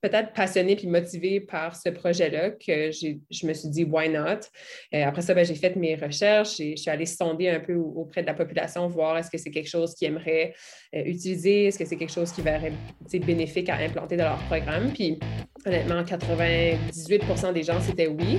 peut-être passionnée puis motivée par ce projet-là que je me suis dit, why not? Euh, après ça, ben, j'ai fait mes recherches et je suis allée sonder un peu auprès de la population, voir est-ce que c'est quelque chose qu'ils aimeraient euh, utiliser, est-ce que c'est quelque chose qui être bénéfique à implanter dans leur programme. Puis honnêtement, 98% des gens, c'était oui.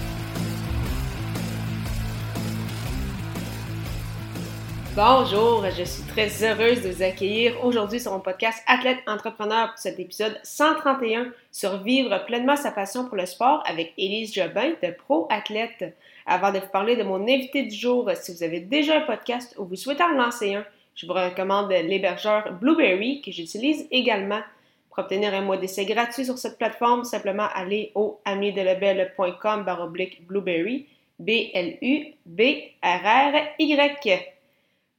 Bonjour, je suis très heureuse de vous accueillir aujourd'hui sur mon podcast Athlète Entrepreneur pour cet épisode 131 sur vivre pleinement sa passion pour le sport avec Élise Jobin de Pro Athlète. Avant de vous parler de mon invité du jour, si vous avez déjà un podcast ou vous souhaitez en lancer un, je vous recommande l'hébergeur Blueberry que j'utilise également. Pour obtenir un mois d'essai gratuit sur cette plateforme, simplement aller au amidelebel.com baroblique Blueberry, B-L-U-B-R-R-Y.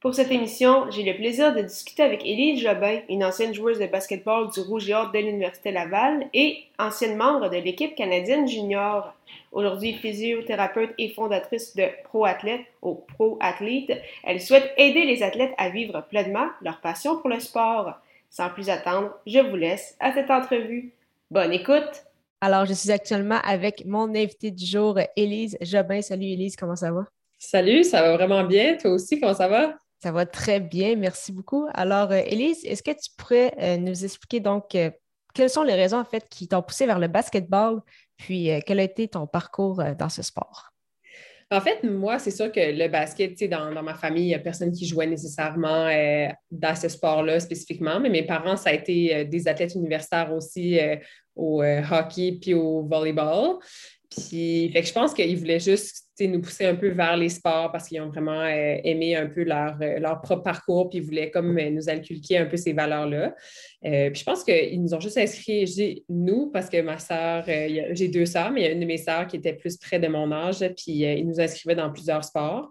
Pour cette émission, j'ai le plaisir de discuter avec Élise Jobin, une ancienne joueuse de basketball du Rouge et Or de l'Université Laval et ancienne membre de l'équipe canadienne junior. Aujourd'hui physiothérapeute et fondatrice de Pro Athlète au Pro Athlete, elle souhaite aider les athlètes à vivre pleinement leur passion pour le sport. Sans plus attendre, je vous laisse à cette entrevue. Bonne écoute! Alors, je suis actuellement avec mon invité du jour, Élise Jobin. Salut Élise, comment ça va? Salut, ça va vraiment bien. Toi aussi, comment ça va? Ça va très bien, merci beaucoup. Alors, euh, Élise, est-ce que tu pourrais euh, nous expliquer donc euh, quelles sont les raisons en fait qui t'ont poussé vers le basketball, puis quel a été ton parcours dans ce sport? En fait, moi, c'est sûr que le basket, dans, dans ma famille, il n'y a personne qui jouait nécessairement dans ce sport-là spécifiquement, mais mes parents, ça a été des athlètes universitaires aussi au hockey puis au volleyball. Puis, fait que je pense qu'ils voulaient juste nous pousser un peu vers les sports parce qu'ils ont vraiment euh, aimé un peu leur, euh, leur, propre parcours, puis ils voulaient comme euh, nous inculquer un peu ces valeurs-là. puis je pense qu'ils nous ont juste inscrits, nous, parce que ma sœur, j'ai deux sœurs, mais il y a une de mes sœurs qui était plus près de mon âge, puis ils nous inscrivaient dans plusieurs sports.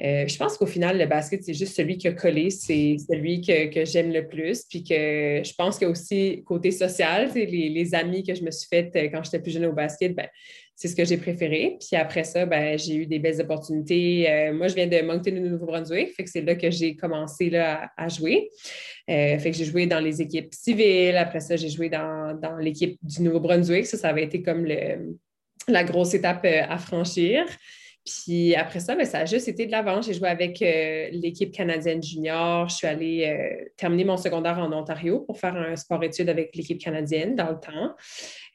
je pense qu'au final, le basket, c'est juste celui qui a collé, c'est celui que, que j'aime le plus. Puis que je pense a aussi côté social, les, les amis que je me suis faites quand j'étais plus jeune au basket, ben, c'est ce que j'ai préféré. Puis après ça, ben, j'ai eu des belles opportunités. Euh, moi, je viens de Moncton, au Nouveau-Brunswick, fait que c'est là que j'ai commencé là, à, jouer. Euh, fait que j'ai joué dans les équipes civiles. Après ça, j'ai joué dans, l'équipe du Nouveau-Brunswick. Ça, ça avait été comme la grosse étape euh, à franchir. Puis après ça, ben, ça a juste été de l'avant. J'ai joué avec l'équipe canadienne junior. Je suis allée terminer mon secondaire en Ontario pour faire un sport-études avec l'équipe canadienne dans le temps.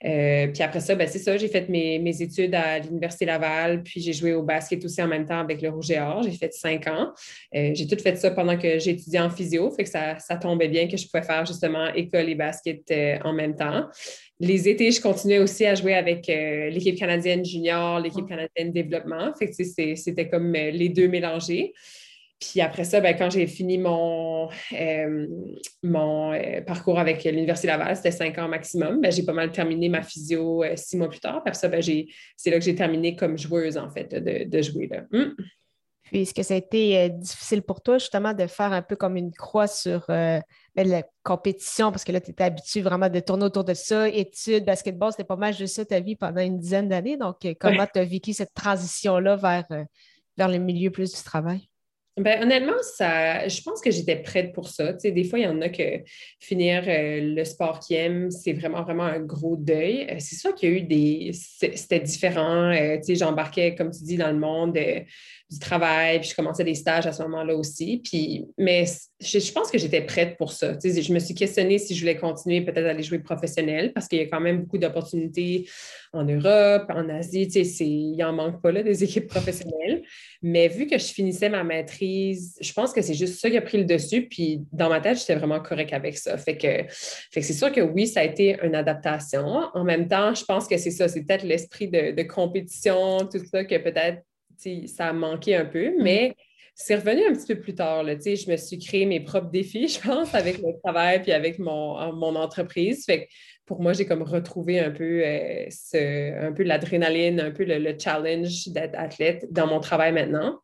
Euh, puis après ça, ben, c'est ça, j'ai fait mes, études à l'Université Laval, puis j'ai joué au basket aussi en même temps avec le Rouge et Or. J'ai fait cinq ans. Euh, j'ai tout fait ça pendant que j'étudiais en physio, fait que ça, tombait bien que je pouvais faire justement école et basket euh, en même temps. Les étés, je continuais aussi à jouer avec l'équipe canadienne junior, l'équipe canadienne développement. Fait que c'était comme les deux mélangés. Puis après ça, ben, quand j'ai fini mon, euh, mon euh, parcours avec l'Université Laval, c'était cinq ans maximum, ben, j'ai pas mal terminé ma physio euh, six mois plus tard. Puis après ça, ben, c'est là que j'ai terminé comme joueuse, en fait, de, jouer. Là. Hum. Puis, est-ce que ça a été difficile pour toi, justement, de faire un peu comme une croix sur ben, la compétition, parce que là, tu étais habitué vraiment de tourner autour de ça, études, basketball, c'était pas mal juste ça ta vie pendant une dizaine d'années. Donc, comment tu as vécu cette transition-là vers, vers le milieu plus du travail? Ben, honnêtement, ça, je pense que j'étais prête pour ça. des fois, il y en a que finir euh, le sport qu'ils aiment, c'est vraiment, vraiment un gros deuil. Euh, c'est sûr qu'il y a eu des. C'était différent. Euh, j'embarquais, comme tu dis, dans le monde du travail, puis je commençais des stages à ce moment-là aussi. Puis, mais je, pense que j'étais prête pour ça. je me suis questionnée si je voulais continuer peut-être à aller jouer professionnel parce qu'il y a quand même beaucoup d'opportunités en Europe, en Asie. Il n'en manque pas là, des équipes professionnelles. Mais vu que je finissais ma maîtrise, je pense que c'est juste ça qui a pris le dessus. Puis dans ma tête, j'étais vraiment correct avec ça. Fait que, fait que c'est sûr que oui, ça a été une adaptation. En même temps, je pense que c'est ça, c'est peut-être l'esprit de compétition, tout ça, que peut-être ça a manqué un peu. Mm. Mais c'est revenu un petit peu plus tard. Là, je me suis créé mes propres défis, je pense, avec le travail puis avec mon, mon entreprise. Fait pour moi, j'ai comme retrouvé un peu, euh, ce, un peu l'adrénaline, un peu le, challenge d'être athlète dans mon travail maintenant.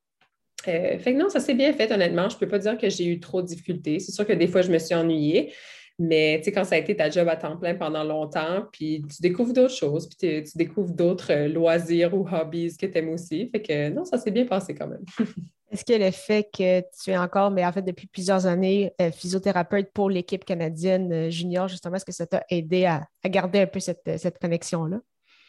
fait que non, ça s'est bien fait, honnêtement. Je ne peux pas dire que j'ai eu trop de difficultés. C'est sûr que des fois, je me suis ennuyée, mais tu sais, quand ça a été ta job à temps plein pendant longtemps, puis tu découvres d'autres choses, puis tu découvres d'autres euh, loisirs ou hobbies que tu aimes aussi. Fait que non, ça s'est bien passé quand même. Est-ce que le fait que tu es encore, mais en fait depuis plusieurs années, euh, physiothérapeute pour l'équipe canadienne euh, junior, justement, est-ce que ça t'a aidé à, garder un peu cette, cette connexion-là?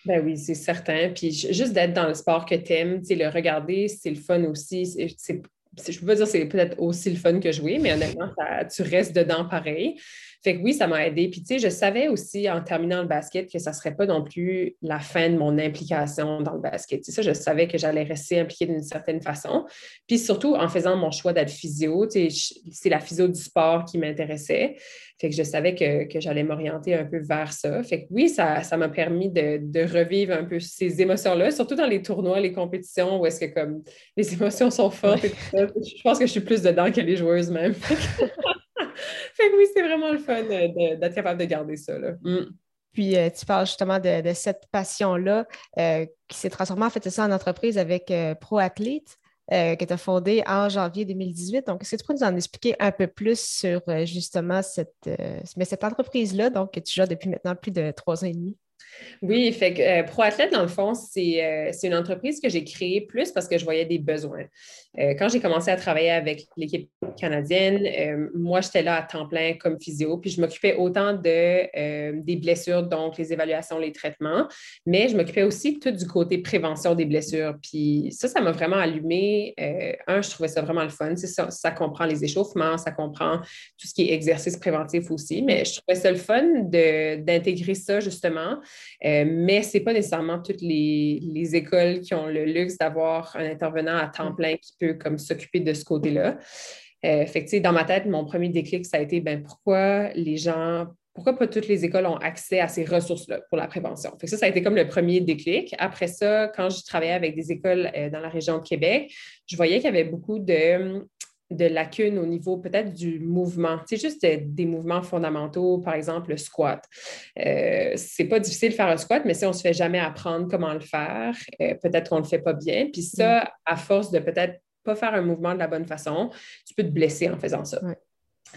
Ben oui, c'est certain. Puis juste d'être dans le sport que tu aimes, le regarder, c'est le fun aussi. Je peux pas dire que c'est peut-être aussi le fun que jouer, mais honnêtement, tu restes dedans pareil. Fait que oui, ça m'a aidé. Puis, tu sais, je savais aussi en terminant le basket que ça ne serait pas non plus la fin de mon implication dans le basket. C'est ça, je savais que j'allais rester impliquée d'une certaine façon. Puis surtout, en faisant mon choix d'être physio, tu sais, c'est la physio du sport qui m'intéressait. Fait que je savais que, j'allais m'orienter un peu vers ça. Fait que oui, ça, m'a permis de, revivre un peu ces émotions-là, surtout dans les tournois, les compétitions où est-ce que comme les émotions sont fortes et tout ça. Je pense que je suis plus dedans que les joueuses même. oui, c'est vraiment le fun d'être capable de garder ça. Mm. Puis euh, tu parles justement de, cette passion-là euh, qui s'est transformée en fait en entreprise avec euh, ProAthlete. que tu as fondée en janvier 2018. Donc, est-ce que tu peux nous en expliquer un peu plus sur justement cette, cette entreprise-là, donc que tu gères depuis maintenant plus de trois ans et demi? Oui, fait que euh, ProAthlète, dans le fond, euh, c'est une entreprise que j'ai créée plus parce que je voyais des besoins. Euh, quand j'ai commencé à travailler avec l'équipe canadienne, moi, j'étais là à temps plein comme physio, puis je m'occupais autant de, des blessures, donc les évaluations, les traitements, mais je m'occupais aussi tout du côté prévention des blessures. Puis ça, ça m'a vraiment allumé. un, je trouvais ça vraiment le fun. Ça, ça comprend les échauffements, ça comprend tout ce qui est exercice préventif aussi, mais je trouvais ça le fun d'intégrer ça justement euh, mais ce n'est pas nécessairement toutes les, écoles qui ont le luxe d'avoir un intervenant à temps plein qui peut comme s'occuper de ce côté-là. Euh, fait dans ma tête, mon premier déclic, ça a été ben, pourquoi les gens, pourquoi pas toutes les écoles ont accès à ces ressources-là pour la prévention? Fait ça, ça a été comme le premier déclic. Après ça, quand je travaillais avec des écoles euh, dans la région de Québec, je voyais qu'il y avait beaucoup de de lacunes au niveau peut-être du mouvement. C'est juste des, mouvements fondamentaux, par exemple le squat. Euh, c'est pas difficile de faire un squat, mais si on ne se fait jamais apprendre comment le faire, euh, peut-être qu'on ne le fait pas bien. Puis ça, mm. à force de peut-être pas faire un mouvement de la bonne façon, tu peux te blesser en faisant ça.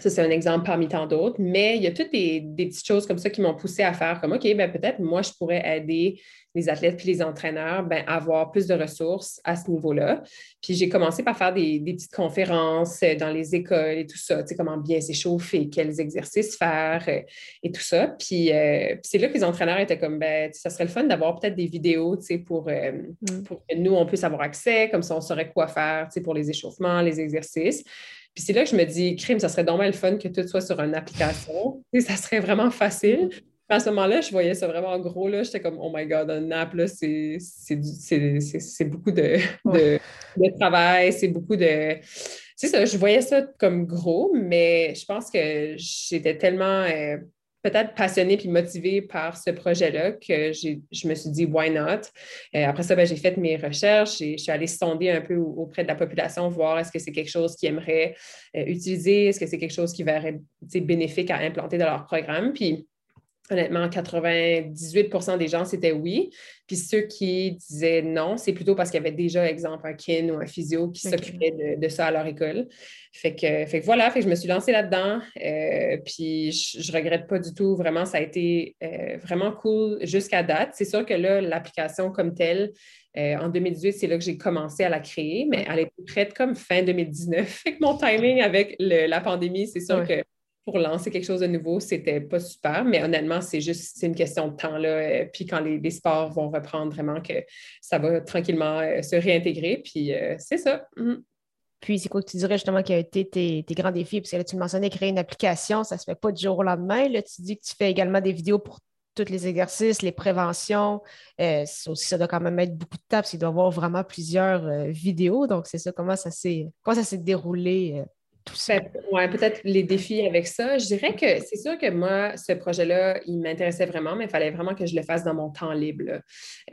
Ça, c'est un exemple parmi tant d'autres, mais il y a toutes des, petites choses comme ça qui m'ont poussé à faire comme, OK, ben peut-être moi, je pourrais aider les athlètes puis les entraîneurs ben, à avoir plus de ressources à ce niveau-là. Puis j'ai commencé par faire des, petites conférences euh, dans les écoles et tout ça, tu sais, comment bien s'échauffer, quels exercices faire euh, et tout ça. Puis, euh, puis c'est là que les entraîneurs étaient comme, ben, ça serait le fun d'avoir peut-être des vidéos, tu sais, pour, mm. pour que nous, on puisse avoir accès, comme ça, on saurait quoi faire, tu sais, pour les échauffements, les exercices. Puis c'est là que je me dis, crime, ça serait dommage le fun que tout soit sur une application. Et ça serait vraiment facile. À ce moment-là, je voyais ça vraiment gros. Là. J'étais comme, oh my God, un app, c'est, beaucoup de, de, travail, c'est beaucoup de. C'est ça, je voyais ça comme gros, mais je pense que j'étais tellement. Euh, peut-être passionnée puis motivée par ce projet-là que je me suis dit, why not? Euh, après ça, ben, j'ai fait mes recherches et je suis allée sonder un peu auprès de la population, voir est-ce que c'est quelque chose qu'ils aimeraient euh, utiliser, est-ce que c'est quelque chose qui verrait bénéfique à implanter dans leur programme. Puis Honnêtement, 98 des gens, c'était oui. Puis ceux qui disaient non, c'est plutôt parce qu'il y avait déjà, exemple, un kin ou un physio qui s'occupait de, ça à leur école. Fait que, fait voilà, fait je me suis lancée là-dedans. Euh, puis je, ne regrette pas du tout. Vraiment, ça a été euh, vraiment cool jusqu'à date. C'est sûr que là, l'application comme telle, euh, en 2018, c'est là que j'ai commencé à la créer, mais elle était prête comme fin 2019. Fait que mon timing avec la pandémie, c'est sûr que pour lancer quelque chose de nouveau, c'était pas super, mais honnêtement, c'est juste une question de temps. Là, euh, puis quand les, sports vont reprendre, vraiment que ça va tranquillement euh, se réintégrer. Puis euh, c'est ça. Mm. Puis c'est quoi que tu dirais justement qui a été tes, grands défis? Parce que là, tu mentionnais créer une application, ça se fait pas du jour au lendemain. Là, tu dis que tu fais également des vidéos pour tous les exercices, les préventions. aussi, ça doit quand même être beaucoup de temps parce qu'il doit y avoir vraiment plusieurs vidéos. Donc, c'est ça, comment ça s'est déroulé tout ça. Oui, peut-être les défis avec ça. Je dirais que c'est sûr que moi, ce projet-là, il m'intéressait vraiment, mais il fallait vraiment que je le fasse dans mon temps libre.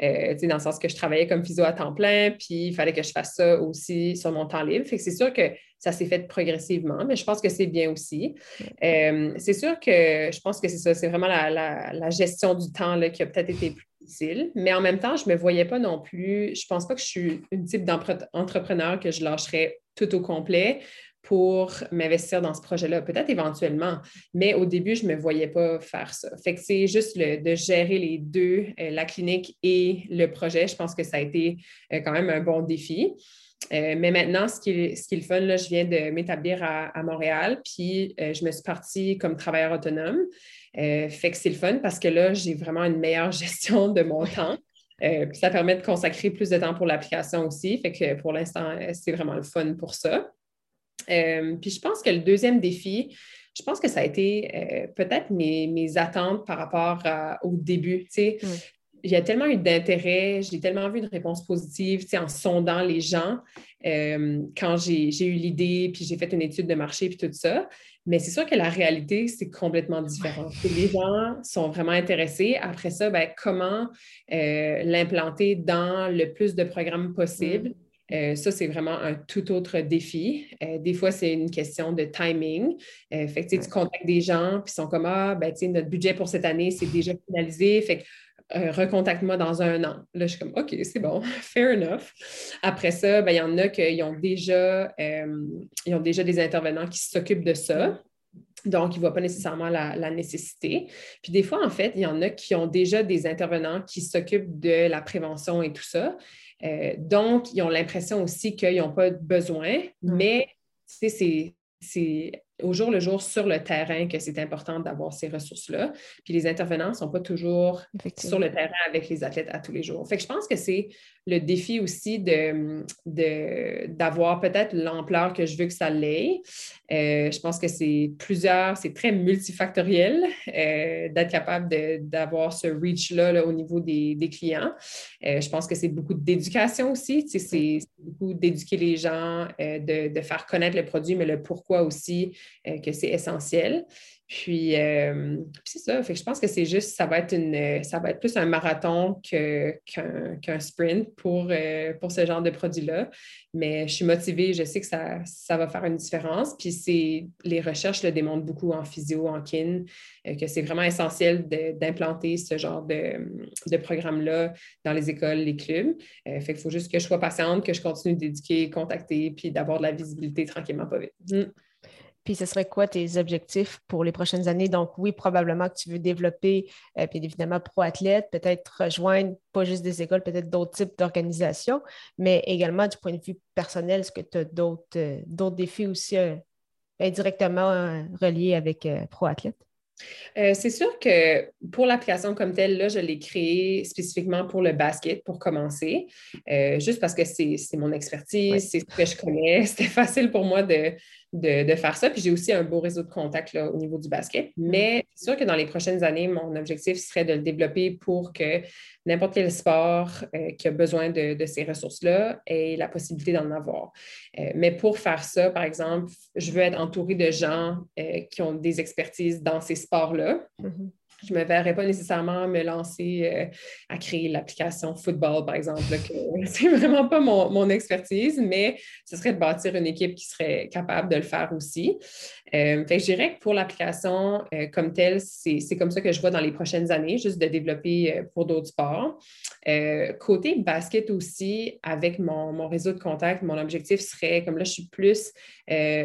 Euh, dans le sens que je travaillais comme physio à temps plein, puis il fallait que je fasse ça aussi sur mon temps libre. Fait que c'est sûr que ça s'est fait progressivement, mais je pense que c'est bien aussi. Euh, c'est sûr que je pense que c'est ça, c'est vraiment la, gestion du temps là, qui a peut-être été difficile. Mais en même temps, je ne me voyais pas non plus. Je ne pense pas que je suis une type d'entrepreneur que je lâcherais tout au complet pour m'investir dans ce projet-là, peut-être éventuellement, mais au début, je ne me voyais pas faire ça. Fait que c'est juste de gérer les deux, euh, la clinique et le projet. Je pense que ça a été euh, quand même un bon défi. Euh, mais maintenant, ce qui, est, ce qui est le fun, là, je viens de m'établir à, Montréal, puis je me suis partie comme travailleur autonome. fait que c'est le fun parce que là, j'ai vraiment une meilleure gestion de mon temps. puis ça permet de consacrer plus de temps pour l'application aussi. Fait que pour l'instant, c'est vraiment le fun pour ça. Euh, puis je pense que le deuxième défi, je pense que ça a été euh, peut-être mes, attentes par rapport au début. Tu Il y a tellement eu d'intérêt, j'ai tellement vu de réponses positives en sondant les gens euh, quand j'ai eu l'idée, puis j'ai fait une étude de marché, puis tout ça. Mais c'est sûr que la réalité, c'est complètement différent. Les gens sont vraiment intéressés. Après ça, ben, comment l'implanter dans le plus de programmes possible? Mm. Euh, ça, c'est vraiment un tout autre défi. Euh, des fois, c'est une question de timing. Euh, fait que, tu contactes des gens, puis ils sont comme Ah, ben, notre budget pour cette année, c'est déjà finalisé. Fait que, recontacte-moi dans un an. Là, je suis comme, OK, c'est bon, fair enough. Après ça, ben, il y en a qui ont déjà, ils ont déjà des intervenants qui s'occupent de ça. Donc, ils ne voient pas nécessairement la, la, nécessité. Puis des fois, en fait, il y en a qui ont déjà des intervenants qui s'occupent de la prévention et tout ça. Euh, donc, ils ont l'impression aussi qu'ils n'ont pas besoin, mais c'est au jour le jour sur le terrain que c'est important d'avoir ces ressources-là. Puis les intervenants ne sont pas toujours sur le terrain avec les athlètes à tous les jours. Fait que je pense que c'est le défi aussi d'avoir de, d'avoir peut-être l'ampleur que je veux que ça l'ait. Euh, je pense que c'est plusieurs, c'est très multifactoriel euh, d'être capable d'avoir ce reach-là au niveau des, clients. Euh, je pense que c'est beaucoup d'éducation aussi. C'est beaucoup d'éduquer les gens, de, de, faire connaître le produit, mais le pourquoi aussi euh, que c'est essentiel. Euh, puis, c'est ça. Fait je pense que c'est juste, ça va être une, ça va être plus un marathon qu'un sprint pour, euh, pour ce genre de produit-là. Mais je suis motivée, je sais que ça, ça va faire une différence. Puis les recherches le démontrent beaucoup en physio, en kin, que c'est vraiment essentiel d'implanter ce genre de, de programme-là dans les écoles, les clubs. fait qu'il faut juste que je sois patiente, que je continue d'éduquer, contacter, puis d'avoir de la visibilité tranquillement, pas vite. Mm. Puis ce serait quoi tes objectifs pour les prochaines années? Donc, oui, probablement que tu veux développer, euh, puis évidemment, pro-athlète, peut-être rejoindre pas juste des écoles, peut-être d'autres types d'organisations, mais également du point de vue personnel, est-ce que tu as d'autres, euh, défis aussi euh, indirectement reliés avec pro-athlète? c'est sûr que pour l'application comme telle, là, je l'ai créée spécifiquement pour le basket pour commencer, juste parce que c'est mon expertise, c'est ce que je connais. C'était facile pour moi de, de, faire ça. Puis j'ai aussi un beau réseau de contacts au niveau du basket. Mm. Mais c'est sûr que dans les prochaines années, mon objectif serait de le développer pour que n'importe quel sport euh, qui a besoin de, ces ressources-là ait la possibilité d'en avoir. Euh, mais pour faire ça, par exemple, je veux être entourée de gens euh, qui ont des expertises dans ces sports-là. Mm-hmm je ne me verrais pas nécessairement me lancer euh, à créer l'application football, par exemple. C'est vraiment pas mon, expertise, mais ce serait de bâtir une équipe qui serait capable de le faire aussi. Euh, fait je dirais que pour l'application euh, comme telle, c'est comme ça que je vois dans les prochaines années, juste de développer pour d'autres sports. côté basket aussi, avec mon, mon, réseau de contacts, mon objectif serait, comme là, je suis plus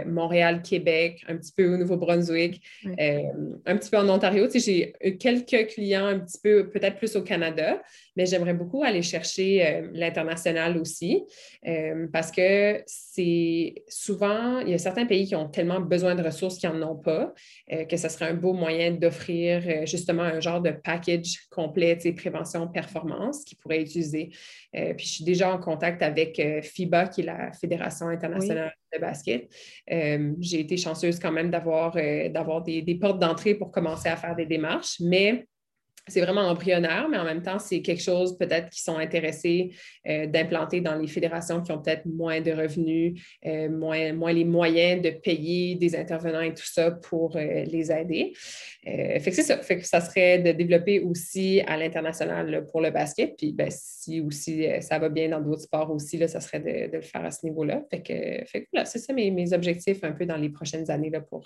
Montréal, Québec, un petit peu au Nouveau-Brunswick, un petit peu en Ontario. Tu sais, j'ai quelques clients un petit peu, peut-être plus au Canada, mais j'aimerais beaucoup aller chercher euh, l'international aussi euh, parce que c'est souvent, il y a certains pays qui ont tellement besoin de ressources qu'ils n'en ont pas, euh, que ce serait un beau moyen d'offrir justement un genre de package complet, prévention, performance qu'ils pourraient utiliser. puis je suis déjà en contact avec FIBA, qui est la Fédération internationale basket. J'ai été chanceuse quand même d'avoir des, des portes d'entrée pour commencer à faire des démarches, mais c'est vraiment embryonnaire, mais en même temps, c'est quelque chose peut-être qui sont intéressés euh, d'implanter dans les fédérations qui ont peut-être moins de revenus, euh, moins, les moyens de payer des intervenants et tout ça pour euh, les aider. fait que c'est ça. Que ça serait de développer aussi à l'international pour le basket. Puis ben, si aussi ça va bien dans d'autres sports aussi, là, ça serait de, le faire à ce niveau-là. Fait que, fait voilà, c'est ça mes, mes, objectifs un peu dans les prochaines années pour,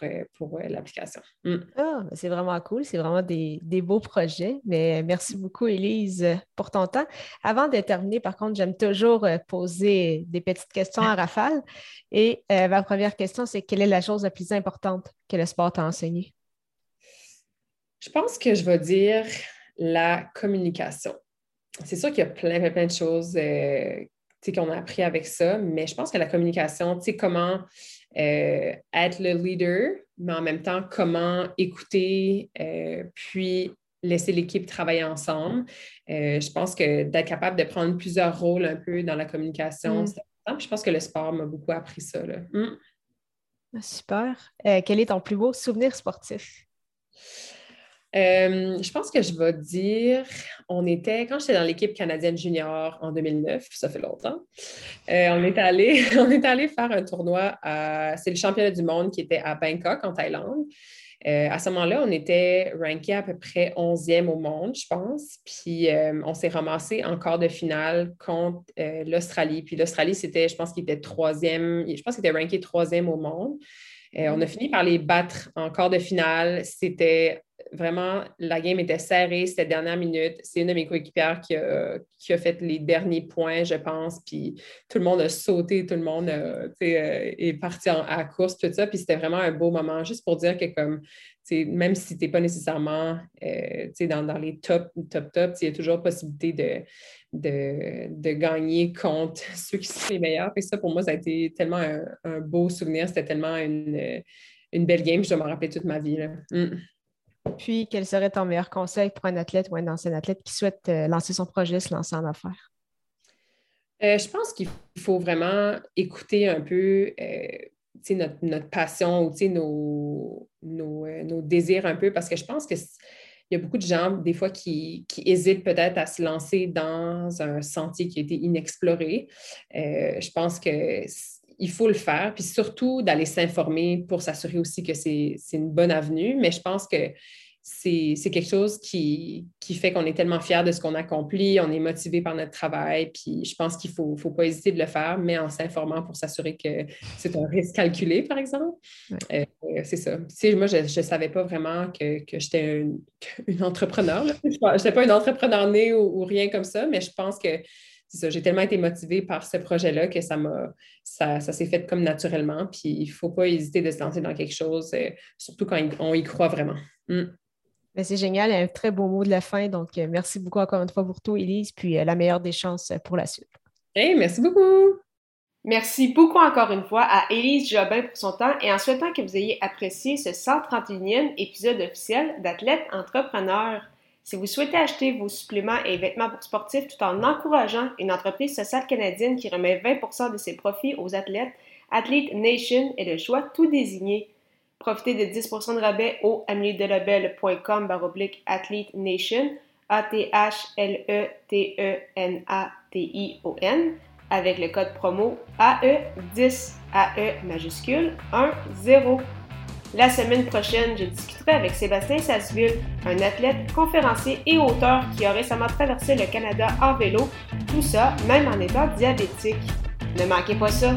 l'application. Mm. Ah, c'est vraiment cool. C'est vraiment des beaux projets. Mais merci beaucoup, Élise, pour ton temps. Avant de terminer, par contre, j'aime toujours euh, poser des petites questions à rafale. Et euh, ma première question, c'est quelle est la chose la plus importante que le sport t'a enseigné? Je pense que je vais dire la communication. C'est sûr qu'il y a plein, plein, plein de choses euh, qu'on a appris avec ça, mais je pense que la communication, tu sais, comment être le leader, mais en même temps, comment écouter, puis laisser l'équipe travailler ensemble. Euh, je pense que d'être capable de prendre plusieurs rôles un peu dans la communication, mm. c'est important. Je pense que le sport m'a beaucoup appris ça. Mm. Ah, super. quel est ton plus beau souvenir sportif? Euh, je pense que je vais dire, on était, quand j'étais dans l'équipe canadienne junior en 2009, ça fait longtemps, euh, on, est allé, on est allé faire un tournoi, c'est le championnat du monde qui était à Bangkok, en Thaïlande. Euh, à ce moment-là, on était ranké à peu près 11e au monde, je pense. Puis on s'est ramassé en quart de finale contre l'Australie. Puis l'Australie, c'était, je pense qu'il était troisième, je pense qu'il était ranké troisième au monde. on a fini par les battre en quart de finale. C'était vraiment, la game était serrée, c'était dernière minute. C'est une de mes coéquipières qui a, qui a, fait les derniers points, je pense. Puis tout le monde a sauté, tout le monde euh, est parti à la course, tout ça. Puis c'était vraiment un beau moment, juste pour dire que comme même si tu n'es pas nécessairement euh, dans, dans, les top, top, top, il y a toujours possibilité de, de, gagner contre ceux qui sont les meilleurs. Et ça, pour moi, ça a été tellement un, beau souvenir. C'était tellement une, une, belle game. Je dois m'en rappeler toute ma vie. Mm. Puis, quel serait ton meilleur conseil pour un athlète ou un ancien athlète qui souhaite euh, lancer son projet, se lancer en affaires? Euh, je pense qu'il faut vraiment écouter un peu euh, notre, passion ou nos, nos, désirs un peu parce que je pense qu'il y a beaucoup de gens, des fois, qui, hésitent peut-être à se lancer dans un sentier qui a été inexploré. je pense que il faut le faire, puis surtout d'aller s'informer pour s'assurer aussi que c'est une bonne avenue. Mais je pense que c'est quelque chose qui, fait qu'on est tellement fiers de ce qu'on accomplit, on est motivé par notre travail, puis je pense qu'il ne faut, faut, pas hésiter de le faire, mais en s'informant pour s'assurer que c'est un risque calculé, par exemple. Euh, c'est ça. moi, je ne savais pas vraiment que, j'étais une, entrepreneur. Je n'étais pas une entrepreneur née ou, rien comme ça, mais je pense que j'ai tellement été motivée par ce projet-là que ça m'a ça, s'est fait comme naturellement. Puis il ne faut pas hésiter de se lancer dans quelque chose, euh, surtout quand on y croit vraiment. Mm. Ben, c'est génial, un très beau mot de la fin. Donc, euh, merci beaucoup encore une fois pour tout, Élise, puis euh, la meilleure des chances pour la suite. Hey, merci beaucoup. Merci beaucoup encore une fois à Élise Jobin pour son temps et en souhaitant que vous ayez apprécié ce 131e épisode officiel d'Athlète Entrepreneur. Si vous souhaitez acheter vos suppléments et vêtements pour sportifs tout en encourageant une entreprise sociale canadienne qui remet 20% de ses profits aux athlètes, Athlete Nation est le choix tout désigné. Profitez de 10% de rabais au ameliedelabel.com baroblique Athlete Nation, A-T-H-L-E-T-E-N-A-T-I-O-N, avec le code promo AE10, AE majuscule 1 0. La semaine prochaine, je discuterai avec Sébastien Sasseville, un athlète, conférencier et auteur qui a récemment traversé le Canada en vélo, tout ça même en étant diabétique. Ne manquez pas ça!